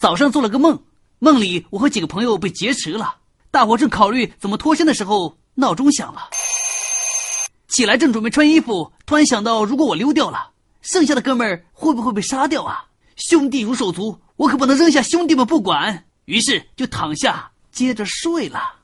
早上做了个梦梦里我和几个朋友被劫持了大伙正考虑怎么脱身的时候闹钟响了。起来正准备穿衣服突然想到如果我溜掉了剩下的哥们儿会不会被杀掉啊？兄弟如手足我可不能扔下兄弟们不管。于是就躺下接着睡了。